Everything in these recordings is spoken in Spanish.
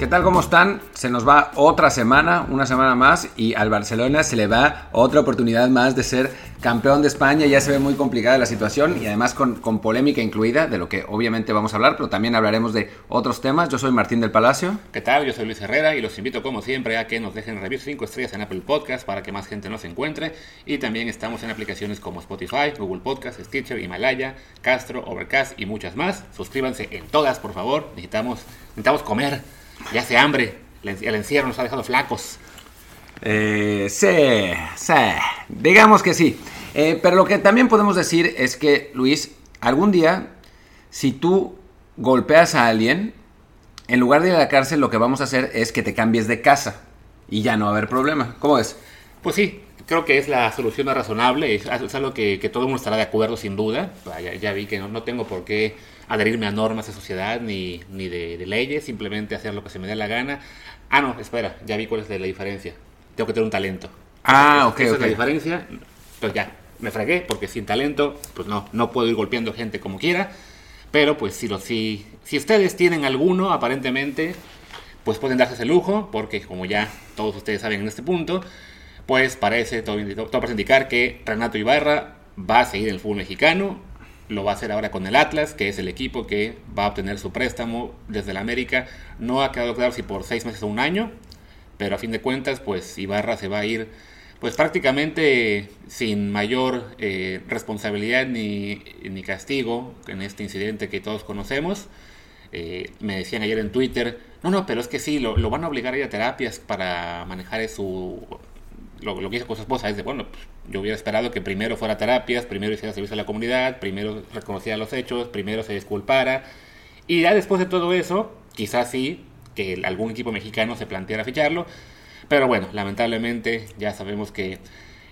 ¿Qué tal? ¿Cómo están? Se nos va otra semana, una semana más, y al Barcelona se le va otra oportunidad más de ser campeón de España. Ya se ve muy complicada la situación y además con, con, polémica incluida, de lo que obviamente vamos a hablar, pero también hablaremos de otros temas. Yo soy Martín del Palacio. ¿Qué tal? Yo soy Luis Herrera y los invito como siempre a que nos dejen reviews 5 estrellas en Apple Podcast para que más gente nos encuentre. Y también estamos en aplicaciones como Spotify, Google Podcast, Stitcher, Himalaya, Castro, Overcast y muchas más. Suscríbanse en todas, por favor. Necesitamos, necesitamos comer. Ya hace hambre. El encierro nos ha dejado flacos. Eh, sí, sí. Digamos que sí. Eh, pero lo que también podemos decir es que, Luis, algún día, si tú golpeas a alguien, en lugar de ir a la cárcel, lo que vamos a hacer es que te cambies de casa. Y ya no va a haber problema. ¿Cómo es? Pues sí, creo que es la solución más razonable. Es, algo que, todo el mundo estará de acuerdo, sin duda. Ya, ya vi que no, no tengo por qué adherirme a normas de sociedad ni, ni de, leyes, simplemente hacer lo que se me dé la gana. Ah, no, espera, ya vi cuál es la diferencia. Tengo que tener un talento. Ah, ok, Esa ok. es la diferencia. Pues ya, me fragué, porque sin talento, pues no, no puedo ir golpeando gente como quiera. Pero pues si, lo, si, si ustedes tienen alguno, aparentemente, pues pueden darse ese lujo, porque como ya todos ustedes saben en este punto, pues parece, todo, todo parece indicar que Renato Ibarra va a seguir en el fútbol mexicano, lo va a hacer ahora con el Atlas, que es el equipo que va a obtener su préstamo desde el América. No ha quedado claro si por seis meses o un año, pero a fin de cuentas, pues Ibarra se va a ir pues prácticamente sin mayor eh, responsabilidad ni, ni, castigo en este incidente que todos conocemos. Eh, me decían ayer en Twitter, no, no, pero es que sí, lo, lo van a obligar a ir a terapias para manejar su... Lo, lo que hizo con su esposa es de, bueno, pues, yo hubiera esperado que primero fuera a terapias, primero hiciera servicio a la comunidad, primero reconociera los hechos, primero se disculpara. Y ya después de todo eso, quizás sí, que algún equipo mexicano se planteara ficharlo. Pero bueno, lamentablemente ya sabemos que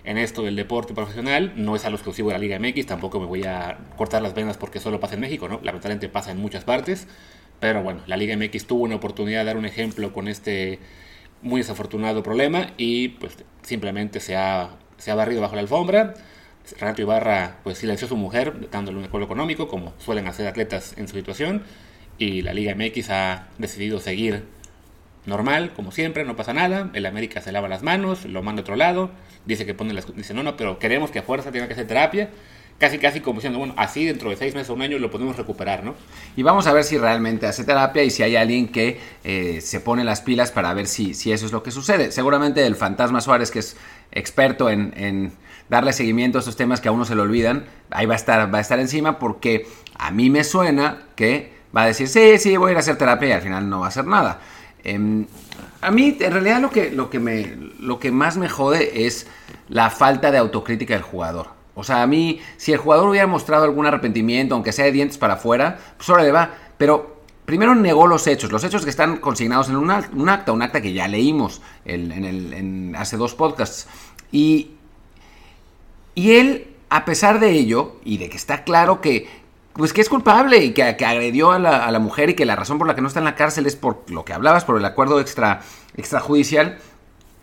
en esto del deporte profesional no es algo exclusivo de la Liga MX, tampoco me voy a cortar las venas porque solo pasa en México, ¿no? Lamentablemente pasa en muchas partes. Pero bueno, la Liga MX tuvo una oportunidad de dar un ejemplo con este muy desafortunado problema y pues simplemente se ha, se ha barrido bajo la alfombra. Renato Ibarra pues silenció a su mujer dándole un acuerdo económico como suelen hacer atletas en su situación y la Liga MX ha decidido seguir normal, como siempre, no pasa nada, el América se lava las manos, lo manda a otro lado, dice que pone las dice no, no, pero queremos que a fuerza tenga que hacer terapia, casi casi como diciendo, bueno, así dentro de seis meses o un año lo podemos recuperar, ¿no? Y vamos a ver si realmente hace terapia y si hay alguien que eh, se pone las pilas para ver si, si eso es lo que sucede. Seguramente el fantasma Suárez, que es experto en, darle seguimiento a estos temas que a uno se le olvidan, ahí va a estar, va a estar encima porque a mí me suena que va a decir, sí, sí, voy a ir a hacer terapia y al final no va a hacer nada. Eh, a mí, en realidad, lo que, lo, que me, lo que más me jode es la falta de autocrítica del jugador. O sea, a mí, si el jugador hubiera mostrado algún arrepentimiento, aunque sea de dientes para afuera, pues ahora le va. Pero primero negó los hechos, los hechos que están consignados en un, acta, un acta que ya leímos en, en el, en hace dos podcasts. Y, y él, a pesar de ello, y de que está claro que, pues que es culpable y que, que agredió a la, a la, mujer y que la razón por la que no está en la cárcel es por lo que hablabas, por el acuerdo extra, extrajudicial,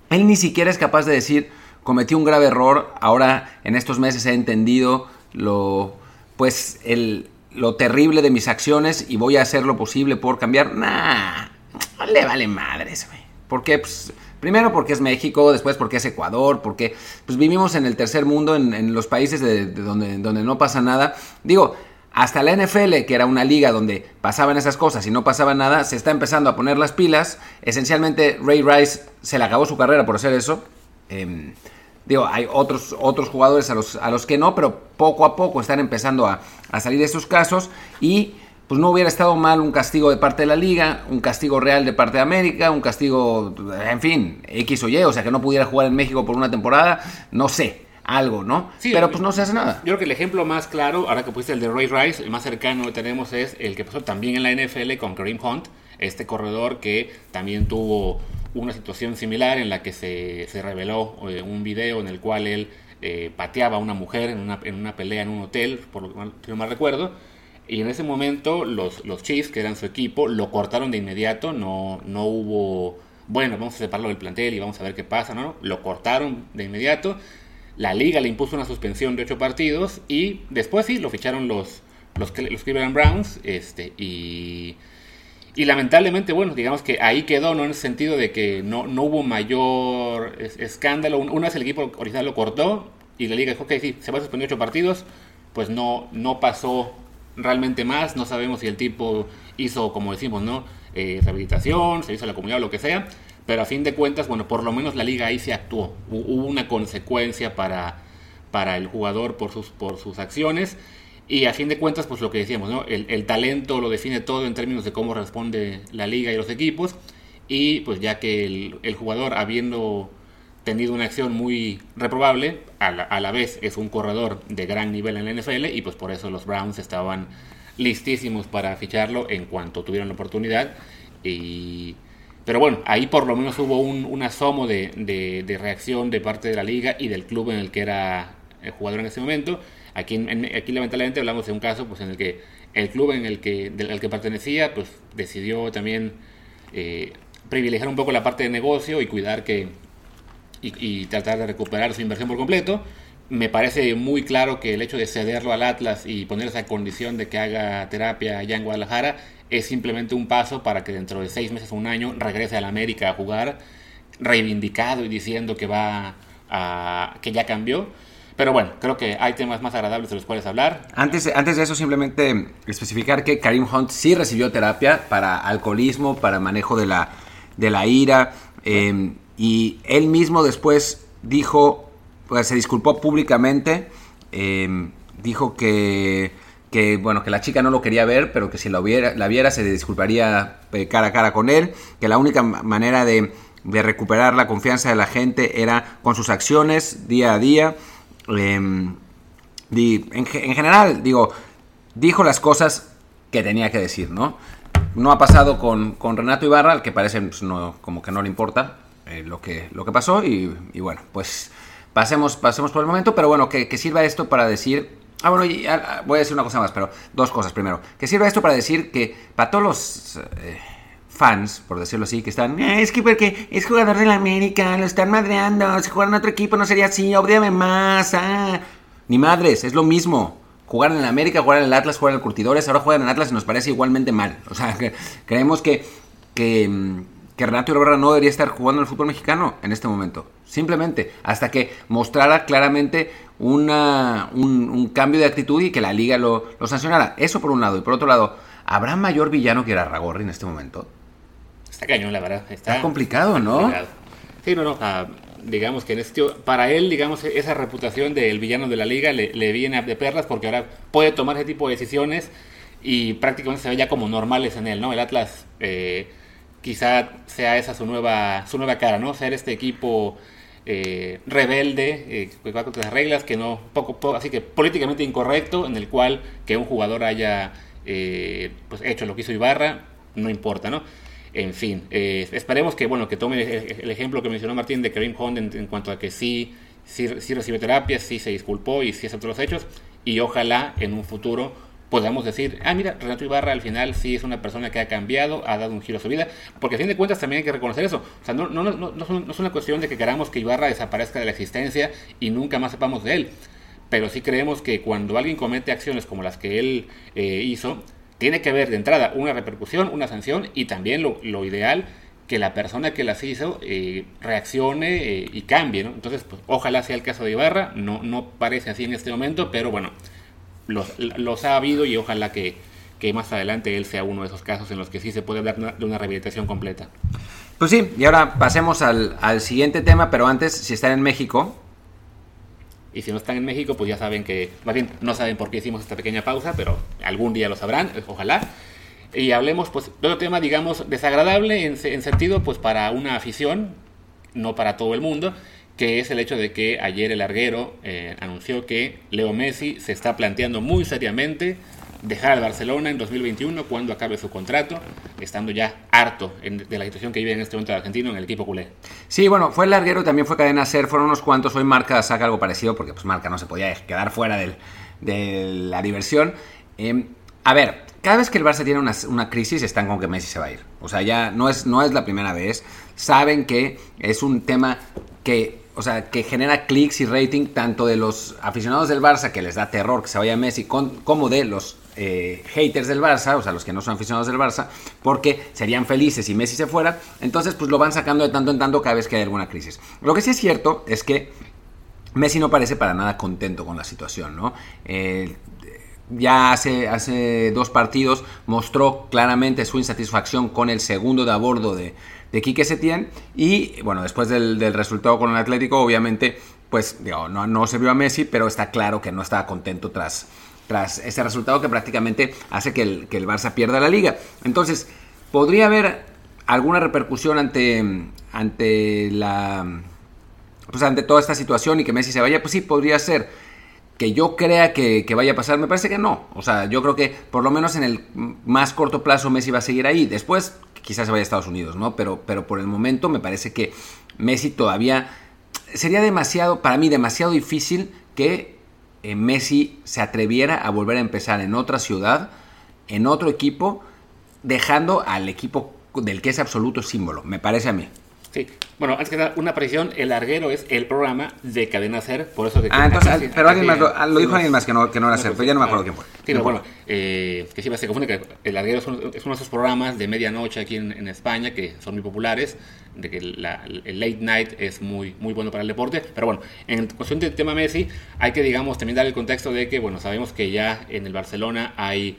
él ni siquiera es capaz de decir, cometí un grave error, ahora en estos meses he entendido lo, pues, el, lo terrible de mis acciones y voy a hacer lo posible por cambiar. Nah, le vale madres, güey. ¿Por qué? Pues, primero porque es México, después porque es Ecuador, porque pues, vivimos en el tercer mundo, en, los países de, de donde, donde no pasa nada. Digo, hasta la NFL, que era una liga donde pasaban esas cosas y no pasaba nada, se está empezando a poner las pilas. Esencialmente, Ray Rice se le acabó su carrera por hacer eso. Eh, digo, hay otros, otros jugadores a los, a los que no, pero poco a poco están empezando a, a salir de estos casos. Y pues no hubiera estado mal un castigo de parte de la liga, un castigo real de parte de América, un castigo, en fin, X o Y, o sea, que no pudiera jugar en México por una temporada, no sé algo, ¿no? Sí, Pero pues no se hace nada. Yo creo que el ejemplo más claro, ahora que pusiste el de Ray Rice, el más cercano que tenemos es el que pasó también en la NFL con Kareem Hunt, este corredor que también tuvo una situación similar en la que se, se reveló eh, un video en el cual él eh, pateaba a una mujer en una, en una, pelea en un hotel, por lo que mal, no mal recuerdo. Y en ese momento los, los Chiefs, que eran su equipo, lo cortaron de inmediato, no, no hubo, bueno, vamos a separarlo del plantel y vamos a ver qué pasa, ¿no? Lo cortaron de inmediato. La liga le impuso una suspensión de ocho partidos y después sí, lo ficharon los, los, los Cleveland Browns este, y, y lamentablemente, bueno, digamos que ahí quedó, ¿no? En el sentido de que no, no hubo mayor escándalo. Una vez el equipo original lo cortó y la liga dijo, ok, sí, se va a suspender ocho partidos, pues no, no pasó realmente más. No sabemos si el tipo hizo, como decimos, ¿no? Eh, rehabilitación, se hizo a la comunidad o lo que sea. Pero a fin de cuentas, bueno, por lo menos la liga ahí se actuó. Hubo una consecuencia para, para el jugador por sus, por sus acciones. Y a fin de cuentas, pues lo que decíamos, ¿no? El, talento lo define todo en términos de cómo responde la liga y los equipos. Y pues ya que el, jugador, habiendo tenido una acción muy reprobable, a la, a la, vez es un corredor de gran nivel en la NFL y pues por eso los Browns estaban listísimos para ficharlo en cuanto tuvieron la oportunidad. Y, pero bueno, ahí por lo menos hubo un, asomo de, de, reacción de parte de la liga y del club en el que era el jugador en ese momento. Aquí, lamentablemente hablamos de un caso pues, en el que el club en el que, al que pertenecía pues, decidió también eh, privilegiar un poco la parte de negocio y cuidar que y, tratar de recuperar su inversión por completo. Me parece muy claro que el hecho de cederlo al Atlas y poner esa condición de que haga terapia allá en Guadalajara es simplemente un paso para que dentro de seis meses o un año regrese a la América a jugar reivindicado y diciendo que va que ya cambió pero bueno, creo que hay temas más agradables de los cuales hablar. Antes, antes de eso, simplemente especificar que Karim Hunt sí recibió terapia para alcoholismo, para manejo de la, de la ira. Em, y él mismo después dijo, pues se disculpó públicamente, em, dijo que, que, bueno, que la chica no lo quería ver, pero que si la, la viera se disculparía eh, cara a cara con él, que la única manera de, de recuperar la confianza de la gente era con sus acciones día a día Em, en, general, digo, dijo las cosas que tenía que decir, ¿no? No ha pasado con, Renato Ibarra, al que parece pues, como que no le importa eh, lo, que, lo que pasó. Y, bueno, pues pasemos, pasemos por el momento, pero bueno, que, sirva esto para decir. Ah, bueno, voy a decir una cosa más, pero dos cosas primero. Que sirva esto para decir que para todos los. Eh, fans, por decirlo así, que están, eh, es que porque es jugador de la América, lo están madreando, si jugara en otro equipo no sería así, obviamente más, ah. Ni madres, es lo mismo. Jugar en el América, jugar en el Atlas, jugar en el Curtidores, ahora juegan en Atlas y nos parece igualmente mal. O sea, que creemos que, que, que Renato Ibarra no debería estar jugando en el fútbol mexicano en este momento. Simplemente, hasta que mostrara claramente una, un, cambio de actitud y que la liga lo, lo sancionara. Eso por un lado. Y por otro lado, ¿habrá mayor villano que Ragorri en este momento? Está cañón, la verdad. Está, complicado, ¿no? Sí, no, no. Ah, digamos que en este, para él, digamos, esa reputación del villano de la liga le, viene de perlas porque ahora puede tomar ese tipo de decisiones y prácticamente se ve ya como normales en él, ¿no? El Atlas eh, quizá sea esa su nueva, su nueva cara, ¿no? Ser este equipo eh, rebelde, eh, que va contra las reglas, que no, poco, poco, así que políticamente incorrecto, en el cual que un jugador haya pues hecho lo que hizo Ibarra, no importa, ¿no? En fin, eh, esperemos que, bueno, que tome el, ejemplo que mencionó Martín de Karim Hunt en, cuanto a que sí, sí, sí recibe terapia, sí se disculpó y sí aceptó los hechos. Y ojalá en un futuro podamos decir, ah, mira, Renato Ibarra al final sí es una persona que ha cambiado, ha dado un giro a su vida, porque a fin de cuentas también hay que reconocer eso. O sea, no, no, no, no, es una cuestión de que queramos que Ibarra desaparezca de la existencia y nunca más sepamos de él. Pero sí creemos que cuando alguien comete acciones como las que él eh, hizo, tiene que haber de entrada una repercusión, una sanción y también lo, ideal que la persona que las hizo eh, reaccione eh, y cambie. Entonces, pues, ojalá sea el caso de Ibarra, no, no parece así en este momento, pero bueno, los, ha habido y ojalá que, que, más adelante él sea uno de esos casos en los que sí se puede hablar de una rehabilitación completa. Pues sí, y ahora pasemos al, al siguiente tema, pero antes, si están en México, y si no están en México, pues ya saben que, más bien, no saben por qué hicimos esta pequeña pausa, pero algún día lo sabrán, ojalá. Y hablemos, pues, de otro tema, digamos, desagradable en, sentido, pues, para una afición, no para todo el mundo, que es el hecho de que ayer el larguero eh, anunció que Leo Messi se está planteando muy seriamente dejar al Barcelona en 2021 cuando acabe su contrato, estando ya harto de la situación que vive en este momento el argentino en el equipo culé. Sí, bueno, fue el larguero, también fue cadena ser, fueron unos cuantos, hoy Marca saca algo parecido porque pues Marca no se podía quedar fuera de la diversión. Em, a ver, cada vez que el Barça tiene una, crisis están con que Messi se va a ir. O sea, ya no es, no es la primera vez. Saben que es un tema que o sea, que genera clics y rating tanto de los aficionados del Barça, que les da terror que se vaya Messi, como de los eh, haters del Barça, o sea, los que no son aficionados del Barça, porque serían felices si Messi se fuera. Entonces, pues lo van sacando de tanto en tanto cada vez que hay alguna crisis. Lo que sí es cierto es que Messi no parece para nada contento con la situación, ¿no? Ya hace, hace dos partidos mostró claramente su insatisfacción con el segundo de a bordo de, de Quique Setién y bueno, después del, resultado con el Atlético obviamente pues no, no se vio a Messi, pero está claro que no estaba contento tras, tras ese resultado que prácticamente hace que el, que el Barça pierda la liga. Entonces, ¿podría haber alguna repercusión ante, ante la pues ante toda esta situación y que Messi se vaya? Pues sí, podría ser que yo crea que, vaya a pasar, me parece que no. O sea, yo creo que por lo menos en el más corto plazo Messi va a seguir ahí. Después quizás se vaya a Estados Unidos, ¿no? Pero, pero por el momento me parece que Messi todavía... Sería demasiado, para mí, demasiado difícil que eh, Messi se atreviera a volver a empezar en otra ciudad, en otro equipo, dejando al equipo del que es absoluto símbolo, me parece a mí. Sí. Bueno, antes que nada, una aparición, El Larguero es el programa de Cadena Ser, por eso que... Ah, entonces, pero alguien más, lo, lo, dijo alguien más que no, que no era Ser, pero ya no me acuerdo quién fue. Sí, pero bueno, eh, que sí se confunde que El Larguero es uno, de esos programas de medianoche aquí en, España que son muy populares, de que el late night es muy, muy bueno para el deporte, pero bueno, en cuestión del tema Messi, hay que, digamos, también dar el contexto de que, bueno, sabemos que ya en el Barcelona hay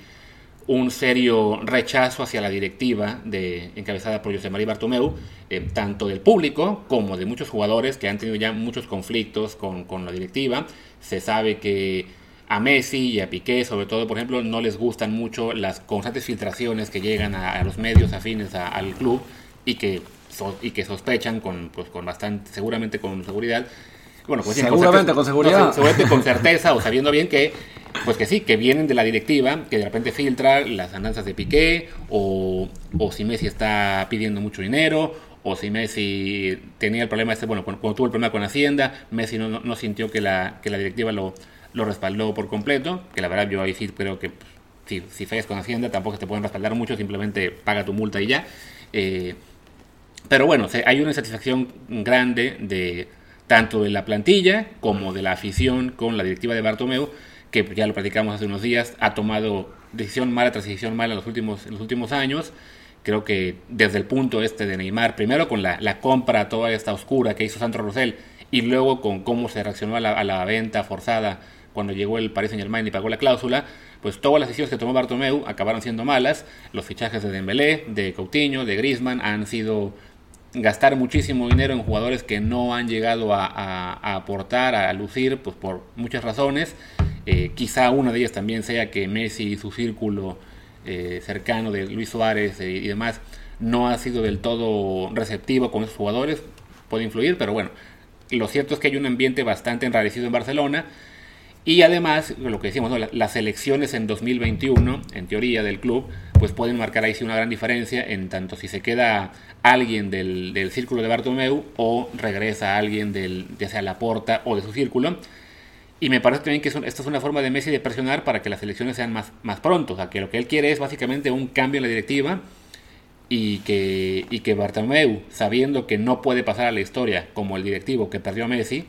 un serio rechazo hacia la directiva de, encabezada por José María Bartomeu, eh, tanto del público como de muchos jugadores que han tenido ya muchos conflictos con, con, la directiva. Se sabe que a Messi y a Piqué, sobre todo, por ejemplo, no les gustan mucho las constantes filtraciones que llegan a, los medios afines al club y que, y que sospechan con, pues, con bastante, seguramente con seguridad, bueno, pues seguramente con, seguridad. seguramente con certeza o sabiendo bien que, pues que sí, que vienen de la directiva, que de repente filtra las andanzas de Piqué, o, o si Messi está pidiendo mucho dinero, o si Messi tenía el problema este, bueno, cuando, tuvo el problema con Hacienda, Messi no, sintió que la, que la directiva lo, lo respaldó por completo, que la verdad yo ahí sí creo que si, si fallas con Hacienda tampoco te pueden respaldar mucho, simplemente paga tu multa y ya. Eh, pero bueno, hay una insatisfacción grande de, tanto de la plantilla como de la afición con la directiva de Bartomeu, que ya lo platicamos hace unos días, ha tomado decisión mala tras decisión mala en los últimos, en los últimos años. Creo que desde el punto este de Neymar, primero con la, la compra toda esta oscura que hizo Sandro Rosell y luego con cómo se reaccionó a la, a la venta forzada cuando llegó el Paris Saint Germain y pagó la cláusula, pues todas las decisiones que tomó Bartomeu acabaron siendo malas. Los fichajes de Dembélé, de Coutinho, de Griezmann han sido gastar muchísimo dinero en jugadores que no han llegado a, aportar, a lucir, pues por muchas razones. Eh, quizá una de ellas también sea que Messi y su círculo eh, cercano de Luis Suárez eh, y demás no ha sido del todo receptivo con esos jugadores, puede influir, pero bueno, lo cierto es que hay un ambiente bastante enrarecido en Barcelona. Y además, lo que decimos, las elecciones en 2021, en teoría del club, pues pueden marcar ahí sí una gran diferencia en tanto si se queda alguien del, del círculo de Bartomeu o regresa alguien del, ya sea o de su círculo. Y me parece también que esta es una forma de Messi de presionar para que las elecciones sean más, más pronto. O sea, que lo que él quiere es básicamente un cambio en la directiva y que, y que Bartomeu, sabiendo que no puede pasar a la historia como el directivo que perdió a Messi,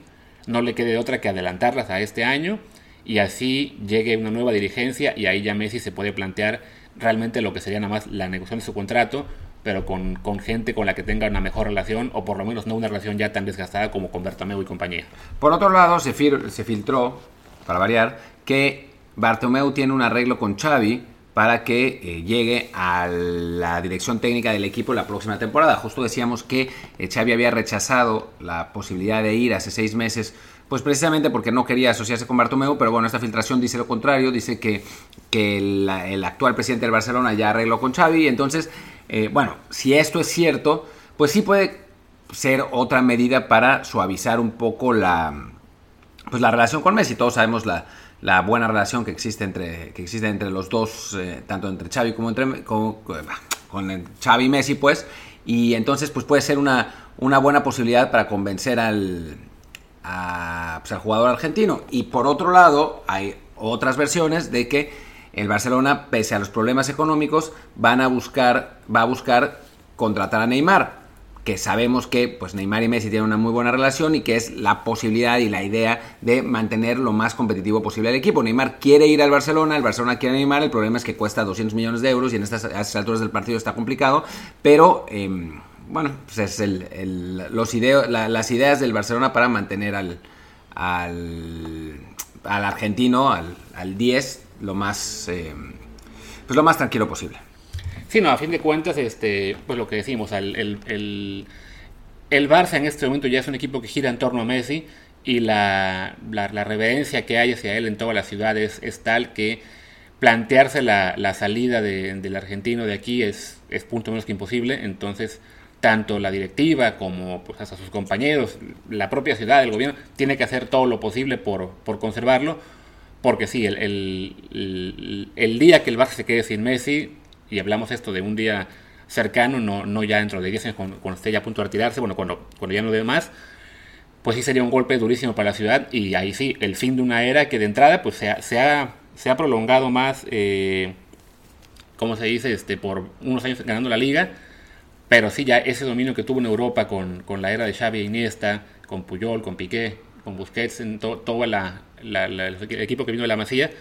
no le quede otra que adelantarlas a este año y así llegue una nueva dirigencia y ahí ya Messi se puede plantear realmente lo que sería nada más la negociación de su contrato pero con, con, gente con la que tenga una mejor relación o por lo menos no una relación ya tan desgastada como con Bartomeu y compañía. Por otro lado, se, se filtró, para variar, que Bartomeu tiene un arreglo con Xavi para que eh, llegue a la dirección técnica del equipo la próxima temporada. Justo decíamos que eh, Xavi había rechazado la posibilidad de ir hace seis meses pues precisamente porque no quería asociarse con Bartomeu, pero bueno, esta filtración dice lo contrario, dice que, que el actual presidente del Barcelona ya arregló con Xavi, entonces eh, bueno, si esto es cierto, pues sí puede ser otra medida para suavizar un poco la, pues la relación con Messi. Todos sabemos la, la buena relación que existe entre, que existe entre los dos, eh, tanto entre Xavi como entre con, Xavi y Messi, pues. Y entonces, pues puede ser una, buena posibilidad para convencer al, pues, al jugador argentino. Y por otro lado, hay otras versiones de que el Barcelona, pese a los problemas económicos, van a buscar, va a buscar contratar a Neymar, que sabemos que pues Neymar y Messi tienen una muy buena relación y que es la posibilidad y la idea de mantener lo más competitivo posible al equipo. Neymar quiere ir al Barcelona, el Barcelona quiere a Neymar, el problema es que cuesta 200 millones de euros y en estas, alturas del partido está complicado, pero em, bueno, pues es el, los las ideas del Barcelona para mantener al, al, argentino, al, al 10, lo más, em, pues lo más tranquilo posible. Sí, no, a fin de cuentas, este, pues lo que decimos, el, el, el, Barça en este momento ya es un equipo que gira en torno a Messi y la, la, reverencia que hay hacia él en toda la ciudad es, tal que plantearse la, la salida de, del argentino de aquí es, es punto menos que imposible. Entonces, tanto la directiva como pues, hasta sus compañeros, la propia ciudad, el gobierno, tiene que hacer todo lo posible por, por conservarlo. Porque sí, el, el, el, día que el Barça se quede sin Messi, y hablamos esto de un día cercano, no, no ya dentro de 10 años cuando, esté ya a punto de retirarse, bueno, cuando, cuando ya no dé más, pues sí sería un golpe durísimo para la ciudad y ahí sí, el fin de una era que de entrada pues se ha, se ha, se ha prolongado más, eh, ¿cómo se dice?, este, por unos años ganando la liga, pero sí ya ese dominio que tuvo en Europa con, con la era de Xavi e Iniesta, con Puyol, con Piqué, con Busquets, en todo la, el equipo que vino de la Masía,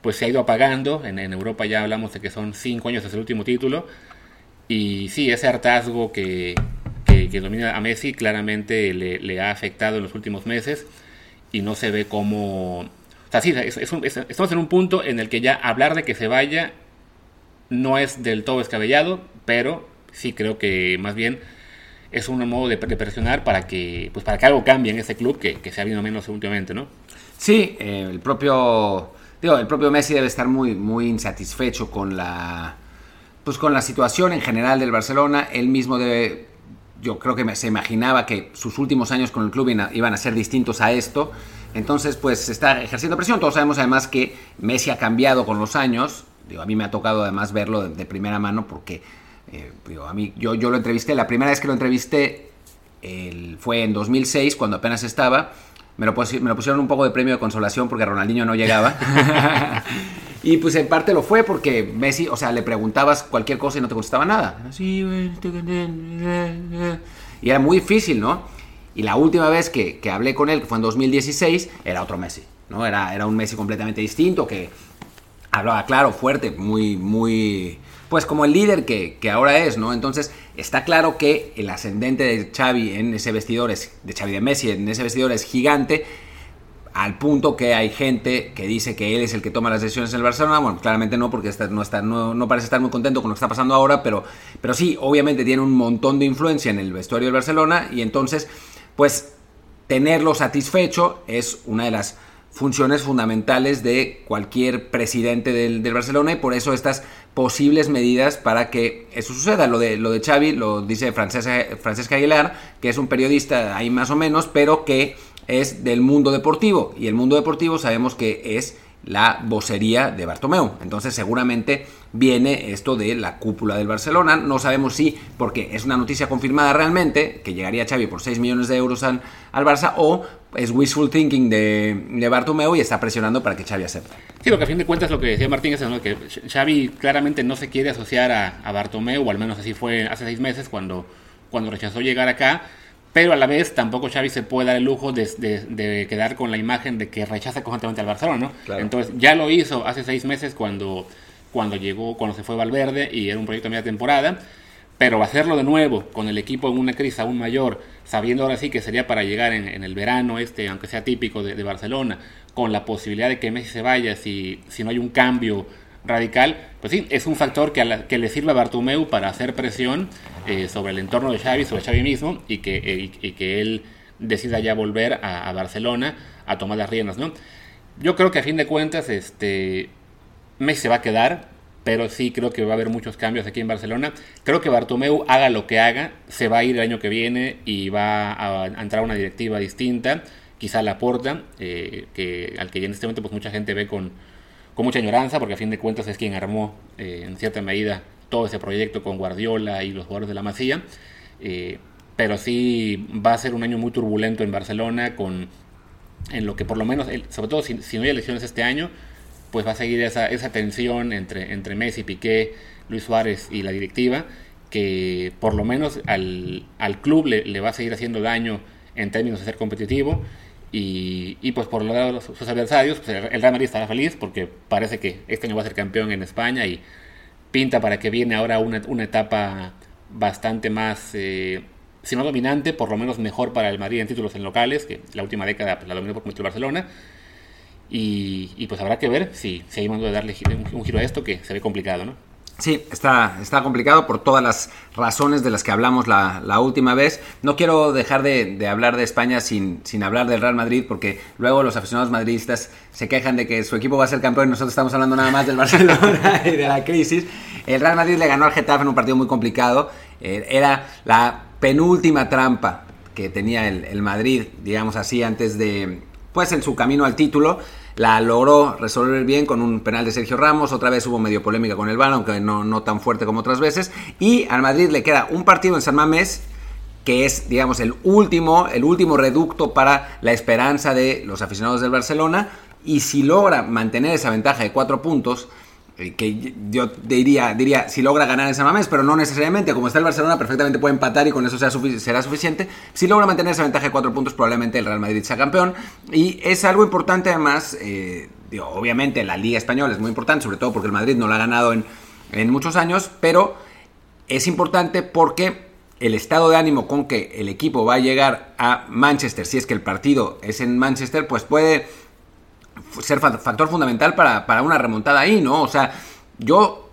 pues se ha ido apagando. En, Europa ya hablamos de que son cinco años desde el último título. Y sí, ese hartazgo que, que, domina a Messi claramente le, ha afectado en los últimos meses y no se ve como... O sea, sí, estamos en un punto en el que ya hablar de que se vaya no es del todo descabellado, pero sí creo que más bien es un modo de, presionar para que, pues para que algo cambie en ese club que, que se ha habido menos últimamente, ¿no? Sí, eh, el propio Digo, el propio Messi debe estar muy, muy insatisfecho con la, pues con la situación en general del Barcelona. Él mismo debe, yo creo que se imaginaba que sus últimos años con el club iban a ser distintos a esto. Entonces, pues está ejerciendo presión. Todos sabemos además que Messi ha cambiado con los años. Digo, a mí me ha tocado además verlo de, primera mano porque eh, digo, a mí, yo, yo lo entrevisté, la primera vez que lo entrevisté fue en 2006, cuando apenas estaba me lo, pusieron un poco de premio de consolación porque Ronaldinho no llegaba. y pues en parte lo fue porque Messi, o sea, le preguntabas cualquier cosa y no te contestaba nada. Y era muy difícil, ¿no? Y la última vez que, hablé con él, que fue en 2016, era otro Messi, ¿no? Era, era un Messi completamente distinto que hablaba claro, fuerte, muy, muy pues como el líder que, ahora es, ¿no? Entonces está claro que el ascendente de Xavi en ese vestidor es, de Xavi de Messi en ese vestidor es gigante, al punto que hay gente que dice que él es el que toma las decisiones en el Barcelona. Bueno, claramente no, porque no, está, no, parece estar muy contento con lo que está pasando ahora, pero, pero sí, obviamente tiene un montón de influencia en el vestuario del Barcelona y entonces, pues, tenerlo satisfecho es una de las funciones fundamentales de cualquier presidente del, Barcelona y por eso estas posibles medidas para que eso suceda. Lo de, lo de Xavi lo dice Francesca, Francesca Aguilar, que es un periodista ahí más o menos, pero que es del mundo deportivo y el mundo deportivo sabemos que es la vocería de Bartomeu. Entonces seguramente viene esto de la cúpula del Barcelona. No sabemos si, porque es una noticia confirmada realmente, que llegaría Xavi por 6 millones de euros al, al Barça, o es wishful thinking de, de, Bartomeu y está presionando para que Xavi acepte. Sí, lo que a fin de cuentas lo que decía Martín es que Xavi claramente no se quiere asociar a, a Bartomeu, o al menos así fue hace seis meses cuando, cuando rechazó llegar acá pero a la vez tampoco Xavi se puede dar el lujo de, quedar con la imagen de que rechaza constantemente al Barcelona, ¿no? Entonces ya lo hizo hace seis meses cuando, cuando llegó, cuando se fue Valverde y era un proyecto de media temporada, pero hacerlo de nuevo con el equipo en una crisis aún mayor, sabiendo ahora sí que sería para llegar en, el verano este, aunque sea típico de, Barcelona, con la posibilidad de que Messi se vaya si, si no hay un cambio radical, pues sí, es un factor que, que le sirve a Bartomeu para hacer presión eh, sobre el entorno de Xavi, sobre Xavi mismo, y que, eh, que él decida ya volver a, Barcelona a tomar las riendas, ¿no? Yo creo que a fin de cuentas, este, Messi se va a quedar, pero sí creo que va a haber muchos cambios aquí en Barcelona. Creo que Bartomeu haga lo que haga, se va a ir el año que viene y va a, entrar una directiva distinta, quizá la porta, eh, que, al que en este momento pues mucha gente ve con, con mucha añoranza, porque a fin de cuentas es quien armó eh, en cierta medida todo ese proyecto con Guardiola y los jugadores de la Masía. Eh, pero sí va a ser un año muy turbulento en Barcelona, con en lo que por lo menos, sobre todo si, no hay elecciones este año, pues va a seguir esa, esa tensión entre, entre Messi, Piqué, Luis Suárez y la directiva. que por lo menos al, club le, va a seguir haciendo daño en términos de ser competitivo. Y, pues por lo lado de sus adversarios, pues el Real Madrid estará feliz porque parece que este año va a ser campeón en España y pinta para que viene ahora una, etapa bastante más, eh, si no dominante, por lo menos mejor para el Madrid en títulos en locales, que la última década pues, la dominó por el Barcelona. Y, pues habrá que ver si, si hay de darle un, giro a esto que se ve complicado, ¿no? Sí, está, está complicado por todas las razones de las que hablamos la, última vez. No quiero dejar de, hablar de España sin, sin, hablar del Real Madrid, porque luego los aficionados madridistas se quejan de que su equipo va a ser campeón y nosotros estamos hablando nada más del Barcelona y de la crisis. El Real Madrid le ganó al Getafe en un partido muy complicado. Eh, era la penúltima trampa que tenía el, el Madrid, digamos así, antes de, pues en su camino al título la logró resolver bien con un penal de Sergio Ramos. Otra vez hubo medio polémica con el VAR, aunque no, no tan fuerte como otras veces. Y al Madrid le queda un partido en San Mamés que es, digamos, el último, el último reducto para la esperanza de los aficionados del Barcelona. Y si logra mantener esa ventaja de cuatro puntos, que yo diría, diría si logra ganar en San Mamés, pero no necesariamente, como está el Barcelona, perfectamente puede empatar y con eso será suficiente. Si logra mantener esa ventaja de cuatro puntos, probablemente el Real Madrid sea campeón. Y es algo importante además, eh, obviamente la Liga Española es muy importante, sobre todo porque el Madrid no la ha ganado en, en muchos años, pero es importante porque el estado de ánimo con que el equipo va a llegar a Manchester, si es que el partido es en Manchester, pues puede ser factor fundamental para, una remontada ahí, ¿no? O sea, yo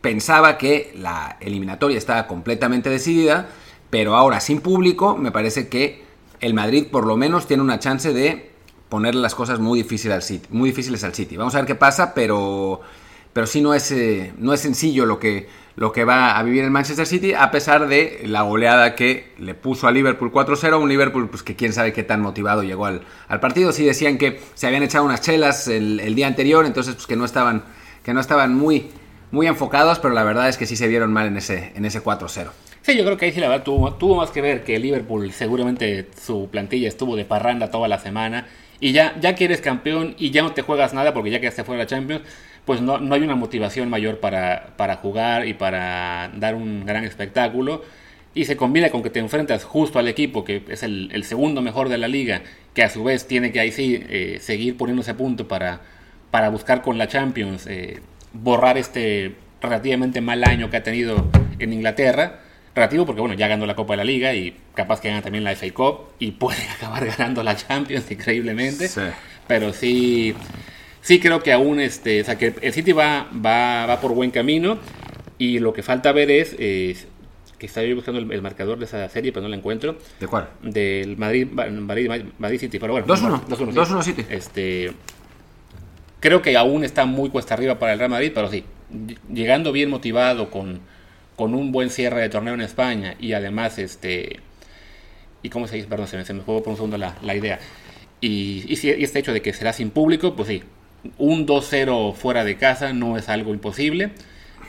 pensaba que la eliminatoria estaba completamente decidida, pero ahora sin público me parece que el Madrid por lo menos tiene una chance de ponerle las cosas muy difíciles al City. Muy difíciles al City. Vamos a ver qué pasa, pero, pero sí no es, eh, no es sencillo lo que, lo que va a vivir el Manchester City, a pesar de la goleada que le puso a Liverpool 4-0, un Liverpool pues, que quién sabe qué tan motivado llegó al, partido. Sí decían que se habían echado unas chelas el, día anterior, entonces pues, que no estaban, que no estaban muy, muy enfocados, pero la verdad es que sí se vieron mal en ese, en ese 4-0. Sí, yo creo que ahí sí la verdad tuvo, más que ver que Liverpool seguramente su plantilla estuvo de parranda toda la semana y ya, ya que eres campeón y ya no te juegas nada porque ya que fuera la Champions, pues no, no hay una motivación mayor para, para jugar y para dar un gran espectáculo. Y se combina con que te enfrentas justo al equipo que es el, segundo mejor de la liga, que a su vez tiene que ahí sí eh, seguir poniéndose a punto para, para buscar con la Champions eh, borrar este relativamente mal año que ha tenido en Inglaterra. Relativo porque, bueno, ya ganó la Copa de la Liga y capaz que gana también la FA Cup y puede acabar ganando la Champions increíblemente. Pero sí, sí creo que aún este, o sea, que el City va, va, va por buen camino y lo que falta ver es, que estaba buscando el, marcador de esa serie, pero no lo encuentro. ¿De cuál? Del Madrid, Madrid, Madrid City, pero bueno. 2-1. 2-1 City. Este, creo que aún está muy cuesta arriba para el Real Madrid, pero sí, llegando bien motivado con, con un buen cierre de torneo en España y además, este, y cómo se dice, perdón, se me, se me fue por un segundo la, la idea. Y, y, y este hecho de que será sin público, pues sí, un 2-0 fuera de casa no es algo imposible,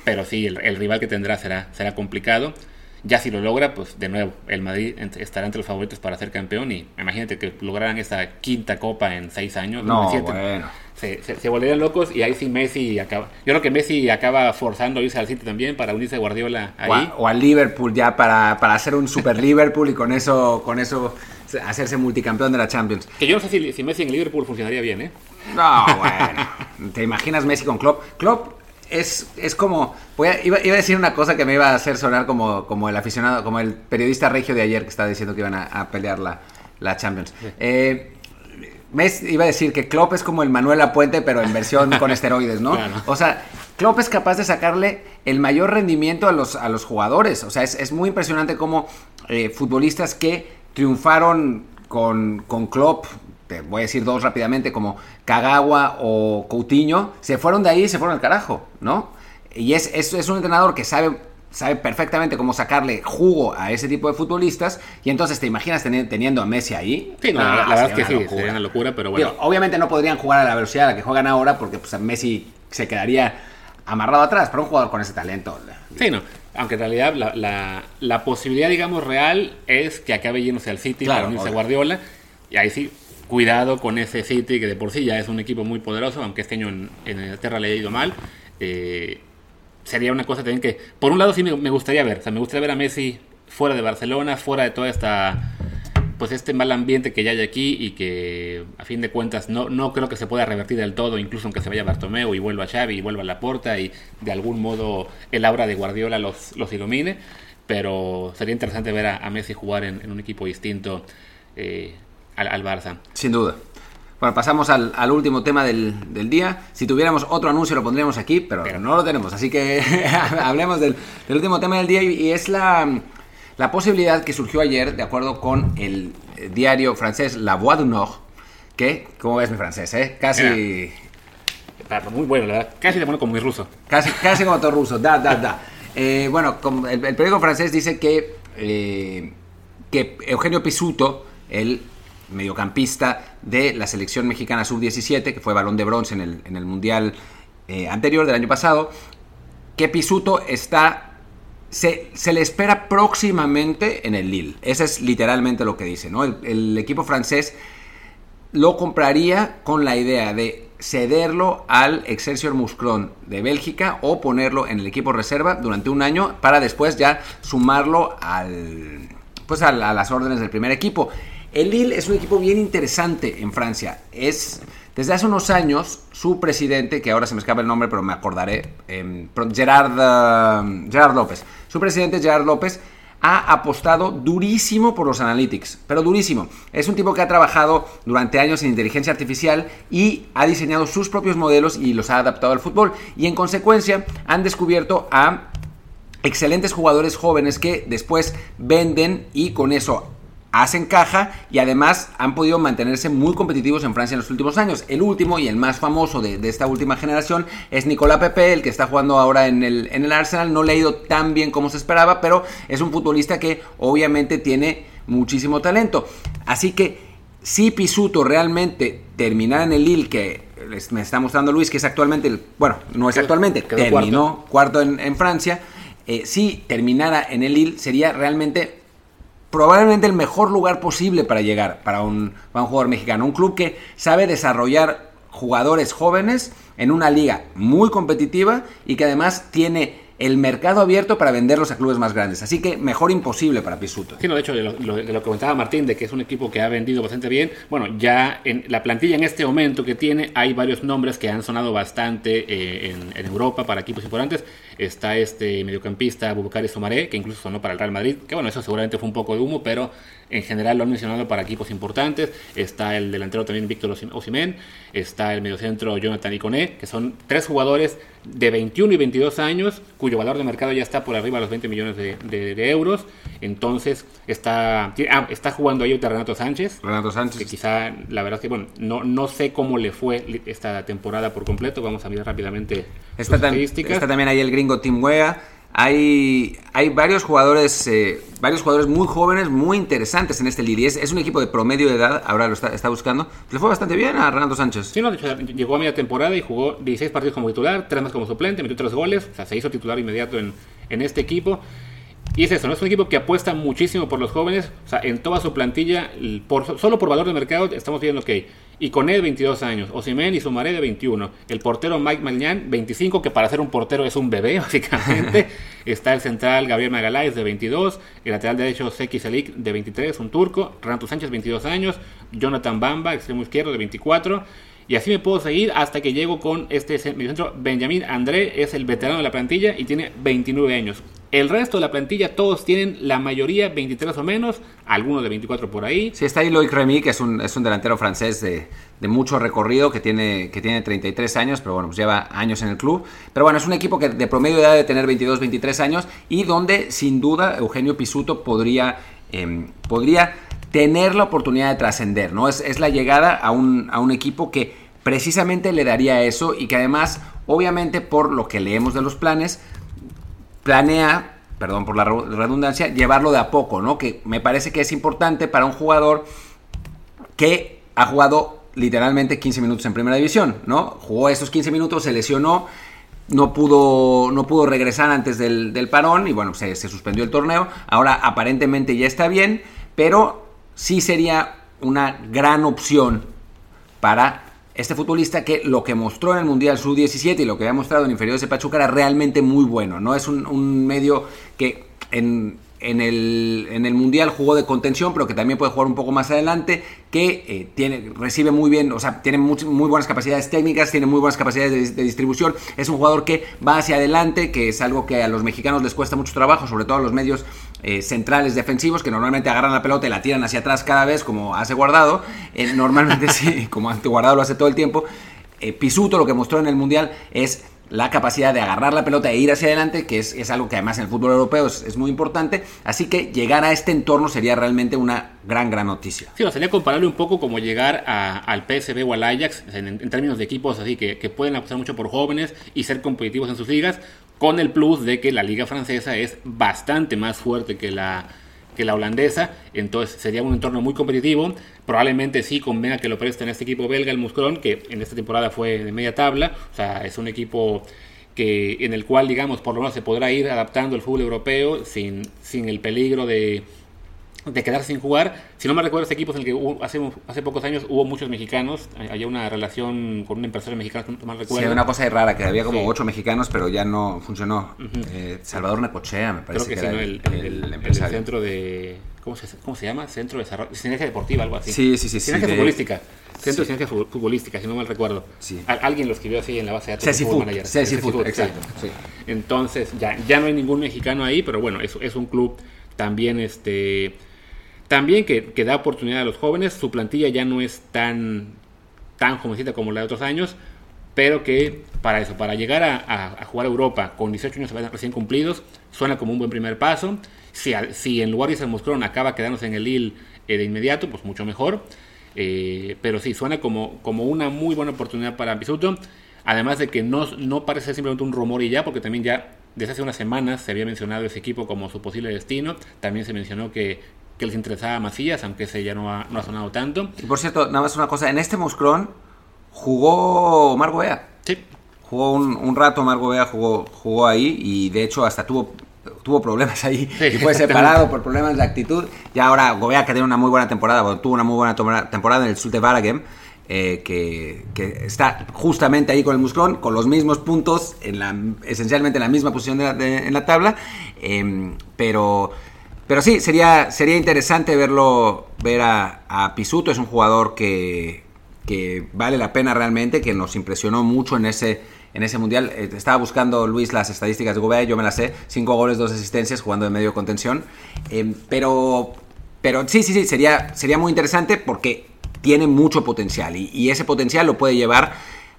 pero sí, el, rival que tendrá será, será complicado. Ya si lo logra, pues de nuevo, el Madrid estará entre los favoritos para ser campeón y imagínate que lograran esta quinta copa en seis años. No, bueno. Se, se, volverían locos y ahí sí Messi acaba. Yo creo que Messi acaba forzando a irse al City también para unirse a Guardiola ahí. O, al Liverpool ya para, para hacer un super Liverpool y con eso, con eso hacerse multicampeón de la Champions. Que yo no sé si, si Messi en Liverpool funcionaría bien, ¿eh? No, bueno. ¿Te imaginas Messi con Klopp? Klopp es, es como. iba, a decir una cosa que me iba a hacer sonar como, como el aficionado, como el periodista regio de ayer que estaba diciendo que iban a, pelear la, la Champions. Eh, iba a decir que Klopp es como el Manuel Apuente, pero en versión con esteroides, ¿no? O sea, Klopp es capaz de sacarle el mayor rendimiento a los, a los jugadores. O sea, es, muy impresionante como eh, futbolistas que triunfaron con, con Klopp, te voy a decir dos rápidamente, como Kagawa o Coutinho, se fueron de ahí y se fueron al carajo, ¿no? Y es, es, un entrenador que sabe sabe perfectamente cómo sacarle jugo a ese tipo de futbolistas. Y entonces te imaginas teniendo a Messi ahí. Sí, la, ah, verdad es que sí, sería una locura, pero bueno. obviamente no podrían jugar a la velocidad a la que juegan ahora, porque pues, Messi se quedaría amarrado atrás, pero un jugador con ese talento. Sí, no. Aunque en realidad la, la, posibilidad, digamos, real es que acabe yéndose al City claro, para unirse a Guardiola. Y ahí sí, cuidado con ese City que de por sí ya es un equipo muy poderoso, aunque este año en, Inglaterra le ha ido mal. Eh, sería una cosa también que, por un lado sí me, me gustaría ver, o sea, me gustaría ver a Messi fuera de Barcelona, fuera de toda esta pues este mal ambiente que ya hay aquí y que a fin de cuentas no, no creo que se pueda revertir del todo, incluso aunque se vaya Bartomeu y vuelva Xavi y vuelva a la porta y de algún modo el aura de Guardiola los, los ilumine, pero sería interesante ver a, Messi jugar en, un equipo distinto eh, al, Barça. Sin duda. Bueno, pasamos al, último tema del, del, día. Si tuviéramos otro anuncio lo pondríamos aquí, pero, no lo tenemos. Así que hablemos del, último tema del día y es la, la posibilidad que surgió ayer, de acuerdo con el eh, diario francés La Voix du Nord, que, ¿cómo ves mi francés? Eh? Casi... muy bueno, la verdad. Casi de bueno como mi ruso. Casi, casi como todo ruso, da, da, da. Eh, bueno, el, periódico francés dice que, que Eugenio Pisuto, el mediocampista de la selección mexicana sub-17, que fue balón de bronce en el, en el Mundial anterior del año pasado, que Pisuto está se, le espera próximamente en el Lille. Ese es literalmente lo que dice, ¿no? El, equipo francés lo compraría con la idea de cederlo al Excelsior Musclón de Bélgica o ponerlo en el equipo reserva durante un año para después ya sumarlo al, pues a, las órdenes del primer equipo. El Lille es un equipo bien interesante en Francia. Es desde hace unos años, su presidente, que ahora se me escapa el nombre, pero me acordaré, em, Gerard, Gerard López. Su presidente, Gerard López, ha apostado durísimo por los analytics, pero durísimo. Es un tipo que ha trabajado durante años en inteligencia artificial y ha diseñado sus propios modelos y los ha adaptado al fútbol. Y en consecuencia han descubierto a excelentes jugadores jóvenes que después venden y con eso hacen caja y además han podido mantenerse muy competitivos en Francia en los últimos años. El último y el más famoso de, esta última generación es Nicolas Pepe, el que está jugando ahora en el, en el Arsenal. No le ha ido tan bien como se esperaba, pero es un futbolista que obviamente tiene muchísimo talento. Así que si Pisuto realmente terminara en el Lille, que me está mostrando Luis, que es actualmente, el, bueno, no es actualmente, terminó cuarto, en, Francia, eh, si terminara en el Lille sería realmente probablemente el mejor lugar posible para llegar para un, para un jugador mexicano. Un club que sabe desarrollar jugadores jóvenes en una liga muy competitiva y que además tiene el mercado abierto para venderlos a clubes más grandes. Así que mejor imposible para Pisuto. Sí, no, de hecho, de lo, que comentaba Martín, de que es un equipo que ha vendido bastante bien, bueno, ya en la plantilla en este momento que tiene, hay varios nombres que han sonado bastante eh, en, Europa para equipos importantes. Está este mediocampista Bubukari Somaré, que incluso sonó para el Real Madrid, que bueno, eso seguramente fue un poco de humo, pero en general lo han mencionado para equipos importantes. Está el delantero también Víctor Osimén, está el mediocentro Jonathan Iconé, que son tres jugadores de 21 y 22 años, cuyo valor de mercado ya está por arriba de los 20 millones de, euros. Entonces está, ah, está jugando ahí Renato Sánchez. Renato Sánchez. Que quizá, la verdad es que, bueno, no, no sé cómo le fue esta temporada por completo. Vamos a mirar rápidamente está, estadísticas. Está también ahí el gringo Tim Wea hay, hay varios jugadores eh, varios jugadores muy jóvenes, muy interesantes en este Lille. Es, un equipo de promedio de edad, ahora lo está, buscando. Le fue bastante bien a Renato Sánchez. Sí, no, llegó a media temporada y jugó 16 partidos como titular, 3 más como suplente, metió 3 goles, o sea, se hizo titular inmediato en, en este equipo. Y es eso, ¿no? es un equipo que apuesta muchísimo por los jóvenes, o sea, en toda su plantilla, por, solo por valor de mercado, estamos viendo que y con él 22 años, Osimen y Sumaré de 21, el portero Mike Magnan 25, que para ser un portero es un bebé básicamente, está el central Gabriel Magaláes de 22, el lateral derecho Seki Selik de 23, un turco, Renato Sánchez 22 años, Jonathan Bamba, extremo izquierdo de 24, y así me puedo seguir hasta que llego con este centro. Benjamín André es el veterano de la plantilla y tiene 29 años. El resto de la plantilla, todos tienen la mayoría 23 o menos, algunos de 24 por ahí. Sí, está ahí Loic Remy, que es un, es un delantero francés de, de, mucho recorrido, que tiene, que tiene 33 años, pero bueno, pues lleva años en el club. Pero bueno, es un equipo que de promedio edad de tener 22, 23 años y donde sin duda Eugenio Pisuto podría, eh, podría tener la oportunidad de trascender, ¿no? Es, es la llegada a un, a un equipo que precisamente le daría eso y que además, obviamente, por lo que leemos de los planes, planea, perdón por la redundancia, llevarlo de a poco, ¿no? Que me parece que es importante para un jugador que ha jugado literalmente 15 minutos en primera división, ¿no? Jugó esos 15 minutos, se lesionó, no pudo, no pudo regresar antes del, parón y bueno, se suspendió el torneo. Ahora aparentemente ya está bien, pero sí sería una gran opción para este futbolista que lo que mostró en el Mundial Sub-17 y lo que había mostrado en inferiores de Pachuca era realmente muy bueno. No es un, medio que en, en el, en el Mundial jugó de contención, pero que también puede jugar un poco más adelante, que eh, tiene, recibe muy bien, o sea, tiene muy, muy buenas capacidades técnicas, tiene muy buenas capacidades de, de, distribución, es un jugador que va hacia adelante, que es algo que a los mexicanos les cuesta mucho trabajo, sobre todo a los medios eh, centrales defensivos, que normalmente agarran la pelota y la tiran hacia atrás cada vez, como hace guardado, eh, normalmente sí, como guardado lo hace todo el tiempo. Pisuto lo que mostró en el Mundial es la capacidad de agarrar la pelota e ir hacia adelante, que es, es algo que además en el fútbol europeo es, muy importante. Así que llegar a este entorno sería realmente una gran, gran noticia. Sí, sería comparable un poco como llegar al PSV o al Ajax, en, en términos de equipos así que, que, pueden apostar mucho por jóvenes y ser competitivos en sus ligas, con el plus de que la liga francesa es bastante más fuerte que la que la holandesa, entonces sería un entorno muy competitivo. Probablemente sí convenga que lo presten a este equipo belga, el Muscron, que en esta temporada fue de media tabla, o sea, es un equipo que en el cual, digamos, por lo menos se podrá ir adaptando al fútbol europeo sin, sin el peligro de, de quedarse sin jugar. Si no me recuerdo, este equipo en el que hubo, hace, hace pocos años hubo muchos mexicanos. Había una relación con un empresario mexicano, no me recuerdo. Sí, una cosa rara, que había como sí. ocho mexicanos, pero ya no funcionó. Uh -huh. eh, Salvador Necochea, me parece Creo que, que sí, era ¿no? el, el, el, el, empresario. El centro de... ¿Cómo se, ¿Cómo se llama? Centro de Desarrollo... Sinergia Deportiva, algo así. Sí, sí, sí. Sinergia sí, Futbolística. Centro de Ciencia Futbolística, si no mal recuerdo. Sí. Alguien lo escribió así en la base de datos. Food, Food, exacto. Entonces, ya, ya no hay ningún mexicano ahí, pero bueno, es, es un club también este también que, que, da oportunidad a los jóvenes. Su plantilla ya no es tan, tan jovencita como la de otros años, pero que para eso, para llegar a, jugar a Europa con 18 años recién cumplidos, suena como un buen primer paso. Si, si en lugar de Moscrón acaba quedándose en el Lille eh, de inmediato, pues mucho mejor. Eh, pero sí, suena como, como una muy buena oportunidad para Pisuto. Además de que no, no parece ser simplemente un rumor y ya, porque también ya desde hace unas semanas se había mencionado ese equipo como su posible destino. También se mencionó que, que les interesaba a Macías, aunque ese ya no ha, no ha sonado tanto. Y por cierto, nada más una cosa, en este Moscrón jugó Margo Bea. Sí. Jugó un, un rato Margo Bea, jugó, jugó ahí y de hecho hasta tuvo tuvo problemas ahí sí, y fue separado por problemas de actitud. Y ahora Gobea que tiene una muy buena temporada, bueno, tuvo una muy buena temporada en el Sulte Varagem, eh, que, que, está justamente ahí con el Musclón, con los mismos puntos, en la, esencialmente en la misma posición de la, de, en la tabla, eh, pero... Pero sí, sería, sería interesante verlo, ver a, a Pisuto, es un jugador que, que vale la pena realmente, que nos impresionó mucho en ese, en ese mundial. Eh, estaba buscando Luis las estadísticas de Gobea, yo me las sé, cinco goles, dos asistencias, jugando de medio contención. Eh, pero, pero sí, sí, sí, sería, sería muy interesante porque tiene mucho potencial y, y, ese potencial lo puede llevar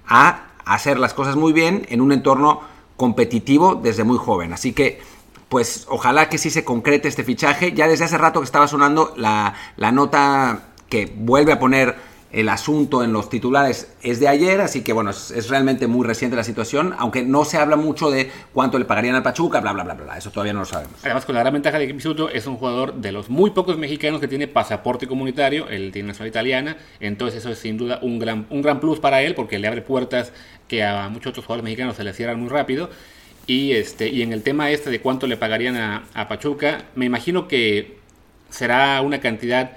a hacer las cosas muy bien en un entorno competitivo desde muy joven. Así que pues ojalá que sí se concrete este fichaje. Ya desde hace rato que estaba sonando la, la nota que vuelve a poner el asunto en los titulares es de ayer, así que bueno, es, es, realmente muy reciente la situación, aunque no se habla mucho de cuánto le pagarían al Pachuca, bla, bla, bla, bla, eso todavía no lo sabemos. Además, con la gran ventaja de que Pisuto es un jugador de los muy pocos mexicanos que tiene pasaporte comunitario, él tiene nacionalidad italiana, entonces eso es sin duda un gran, un gran plus para él, porque le abre puertas que a muchos otros jugadores mexicanos se le cierran muy rápido. Y, este, y en el tema este de cuánto le pagarían a, a Pachuca, me imagino que será una cantidad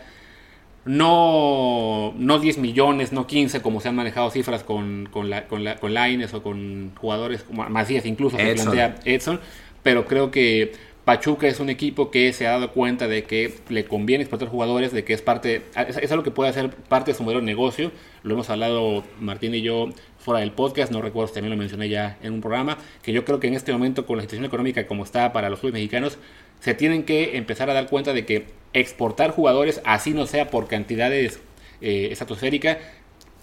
no, no 10 millones, no 15, como se han manejado cifras con, con, la, con, la, con Lines o con jugadores como Macías, incluso que plantea Edson, pero creo que Pachuca es un equipo que se ha dado cuenta de que le conviene explotar jugadores, de que es parte, es algo que puede hacer parte de su modelo de negocio. Lo hemos hablado Martín y yo fuera del podcast, no recuerdo si también lo mencioné ya en un programa, que yo creo que en este momento con la situación económica como está para los clubes mexicanos, se tienen que empezar a dar cuenta de que exportar jugadores, así no sea por cantidades eh,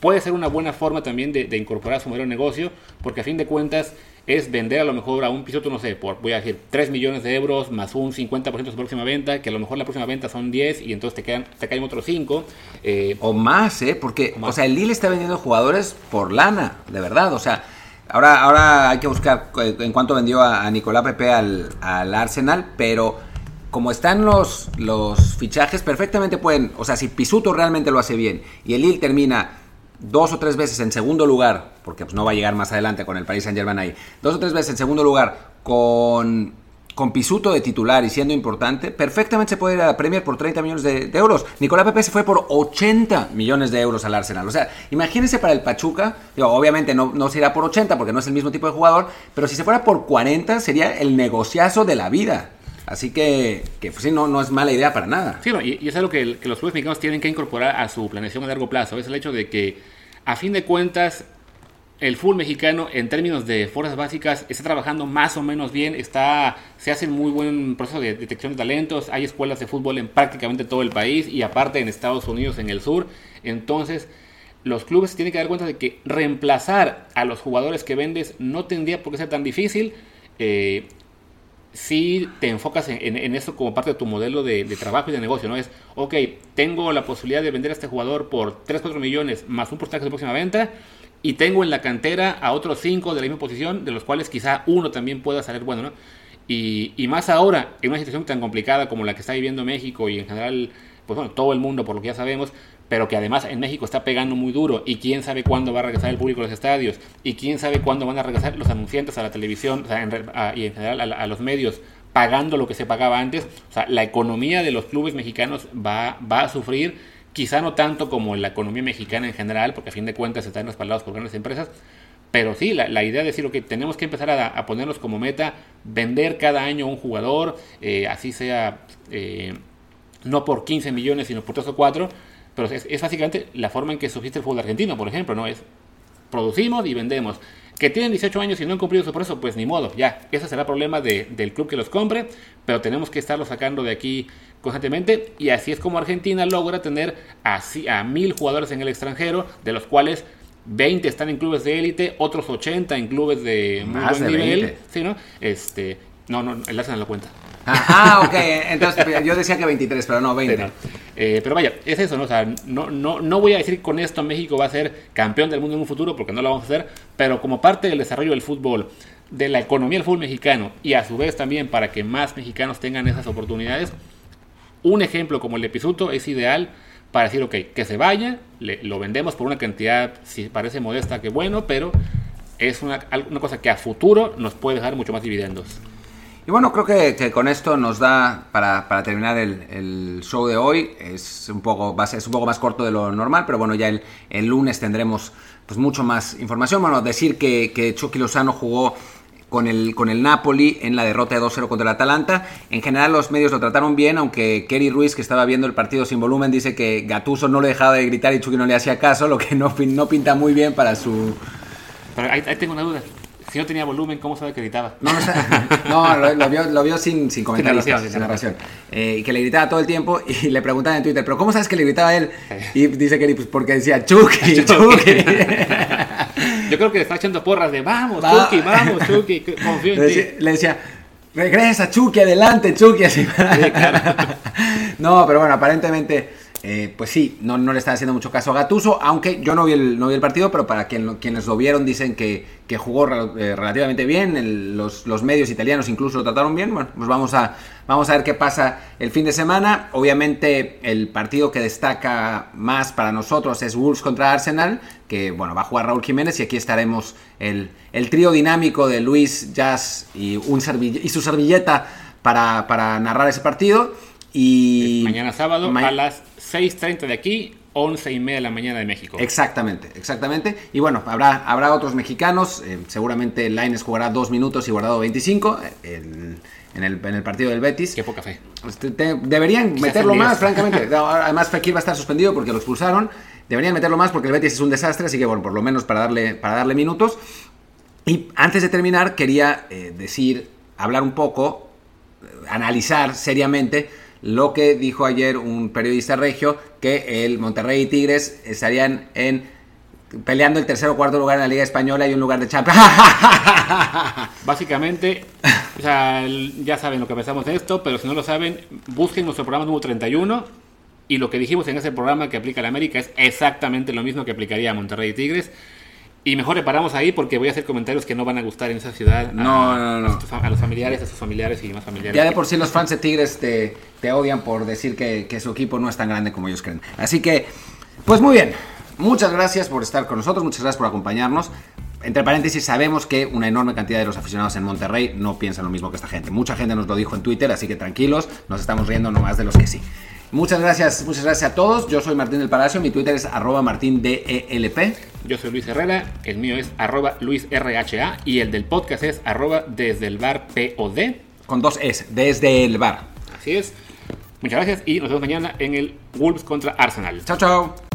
puede ser una buena forma también de, de, incorporar su modelo de negocio, porque a fin de cuentas es vender a lo mejor a un pisoto, no sé, por, voy a decir, 3 millones de euros más un 50% de su próxima venta, que a lo mejor la próxima venta son 10 y entonces te, quedan, te caen otros 5. Eh, o más, ¿eh? Porque, o, sea, el Lille está vendiendo jugadores por lana, de verdad, o sea... Ahora, ahora hay que buscar en cuánto vendió a, a Nicolás Pepe al, al Arsenal, pero como están los, los fichajes, perfectamente pueden, o sea, si Pisuto realmente lo hace bien y el Lille termina dos o tres veces en segundo lugar, porque pues no va a llegar más adelante con el Paris Saint Germain ahí, dos o tres veces en segundo lugar con, con Pisuto de titular y siendo importante, perfectamente se puede ir a la Premier por 30 millones de, euros. Nicolás Pepe se fue por 80 millones de euros al Arsenal. O sea, imagínense para el Pachuca, obviamente no, no se irá por 80 porque no es el mismo tipo de jugador, pero si se fuera por 40 sería el negociazo de la vida. Así que, que pues sí, no, no es mala idea para nada. Sí, y, es algo que, los clubes mexicanos tienen que incorporar a su planeación a largo plazo. Es el hecho de que, a fin de cuentas, el fútbol mexicano en términos de fuerzas básicas está trabajando más o menos bien, está, se hace muy buen proceso de detección de talentos, hay escuelas de fútbol en prácticamente todo el país y aparte en Estados Unidos, en el sur. Entonces, los clubes tienen que dar cuenta de que reemplazar a los jugadores que vendes no tendría por qué ser tan difícil. Eh, si te enfocas en, eso como parte de tu modelo de, trabajo y de negocio, ¿no? Es, ok, tengo la posibilidad de vender a este jugador por 3, 4 millones más un porcentaje de próxima venta y tengo en la cantera a otros cinco de la misma posición, de los cuales quizá uno también pueda salir bueno, ¿no? Y, y, más ahora, en una situación tan complicada como la que está viviendo México y en general, pues bueno, todo el mundo, por lo que ya sabemos, pero que además en México está pegando muy duro y quién sabe cuándo va a regresar el público a los estadios y quién sabe cuándo van a regresar los anunciantes a la televisión y en general a, los medios pagando lo que se pagaba antes. O sea, la economía de los clubes mexicanos va, va a sufrir Quizá no tanto como la economía mexicana en general, porque a fin de cuentas están respaldados por grandes empresas, pero sí, la, idea de decir, que tenemos que empezar a, ponernos como meta vender cada año un jugador, eh, así sea eh, no por 15 millones, sino por 3 o 4, pero es, es, básicamente la forma en que subsiste el fútbol argentino, por ejemplo, ¿no? Es producimos y vendemos. Que tienen 18 años y no han cumplido su proceso, pues ni modo, ya, ese será el problema del club que los compre, pero tenemos que estarlo sacando de aquí constantemente y así es como Argentina logra tener a, a mil jugadores en el extranjero, de los cuales 20 están en clubes de élite, otros 80 en clubes de muy buen nivel, ¿sí, no? Este, no, no, el Arsenal lo cuenta. Ah, ah, ok. Entonces yo decía que 23, pero no, 20. Eh, pero vaya, es eso, ¿no? O sea, no, no, no voy a decir con esto México va a ser campeón del mundo en un futuro, porque no lo vamos a hacer, pero como parte del desarrollo del fútbol, de la economía del fútbol mexicano, y a su vez también para que más mexicanos tengan esas oportunidades, un ejemplo como el de es ideal para decir, ok, que se vaya, lo vendemos por una cantidad, si parece modesta, que bueno, pero es una, una cosa que a futuro nos puede dejar mucho más dividendos. Y bueno, creo que, con esto nos da para, para terminar el, show de hoy. Es un, poco, es un poco más corto de lo normal, pero bueno, ya el, el lunes tendremos pues mucho más información. Bueno, decir que, que Chucky Lozano jugó con el, con el Napoli en la derrota de 2-0 contra el Atalanta. En general los medios lo trataron bien, aunque Kerry Ruiz, que estaba viendo el partido sin volumen, dice que Gatuso no le dejaba de gritar y Chucky no le hacía caso, lo que no, no pinta muy bien para su... Pero ahí tengo una duda. Si no tenía volumen, ¿cómo sabe que gritaba? No, no, lo, vio, lo vio sin, sin comentarios, sin, narración. Eh, que le gritaba todo el tiempo y le preguntaban en Twitter, ¿pero cómo sabes que le gritaba a él? Y dice que pues porque decía Chucky, Chucky. Yo creo que le está echando porras de vamos, Chucky, vamos, Chucky, confío en le ti. Le decía, regresa Chucky, adelante Chucky, así. no, pero bueno, aparentemente eh, pues sí, no, no, le están haciendo mucho caso a Gatuso, aunque yo no vi el, no vi el partido, pero para quien, quienes lo vieron dicen que, que jugó eh, relativamente bien, los, los, medios italianos incluso lo trataron bien, bueno, pues vamos a, vamos a ver qué pasa el fin de semana. Obviamente el partido que destaca más para nosotros es Wolves contra Arsenal, que bueno, va a jugar Raúl Jiménez y aquí estaremos el, el trío dinámico de Luis, Jazz y, un y su servilleta para, para narrar ese partido. Y mañana sábado a las 6.30 de aquí, 11 y media de la mañana de México. Exactamente, exactamente. Y bueno, habrá, habrá otros mexicanos. Eh, seguramente Laines jugará dos minutos y Guardado 25 eh, en, el, partido del Betis. Qué poca fe. Este, deberían meterlo más, francamente. Además, Fekir va a estar suspendido porque lo expulsaron. Deberían meterlo más porque el Betis es un desastre, así que bueno, por lo menos para darle, para darle minutos. Y antes de terminar, quería eh, decir, hablar un poco, analizar seriamente lo que dijo ayer un periodista regio, que el Monterrey y Tigres estarían en peleando el tercer o cuarto lugar en la Liga Española y un lugar de Champions. Básicamente, ya saben lo que pensamos de esto, pero si no lo saben, busquen nuestro programa número 31 y lo que dijimos en ese programa que aplica a la América es exactamente lo mismo que aplicaría a Monterrey y Tigres. Y mejor reparamos ahí porque voy a hacer comentarios que no van a gustar en esa ciudad. No, no, no. A, los familiares, a sus familiares y más familiares. Ya de por sí los fans de Tigres te, te odian por decir que, que, su equipo no es tan grande como ellos creen. Así que, pues muy bien. Muchas gracias por estar con nosotros, muchas gracias por acompañarnos. entre paréntesis, sabemos que una enorme cantidad de los aficionados en Monterrey no piensan lo mismo que esta gente. Mucha gente nos lo dijo en Twitter, así que tranquilos, nos estamos riendo nomás de los que sí. Muchas gracias, muchas gracias a todos. Yo soy Martín del Palacio, mi Twitter es arroba martindelp. Yo soy Luis Herrera, el mío es arroba luisrha y el del podcast es arroba desde el bar POD. Con dos S, desde el bar. Así es. Muchas gracias y nos vemos mañana en el Wolves contra Arsenal. Chao, chao.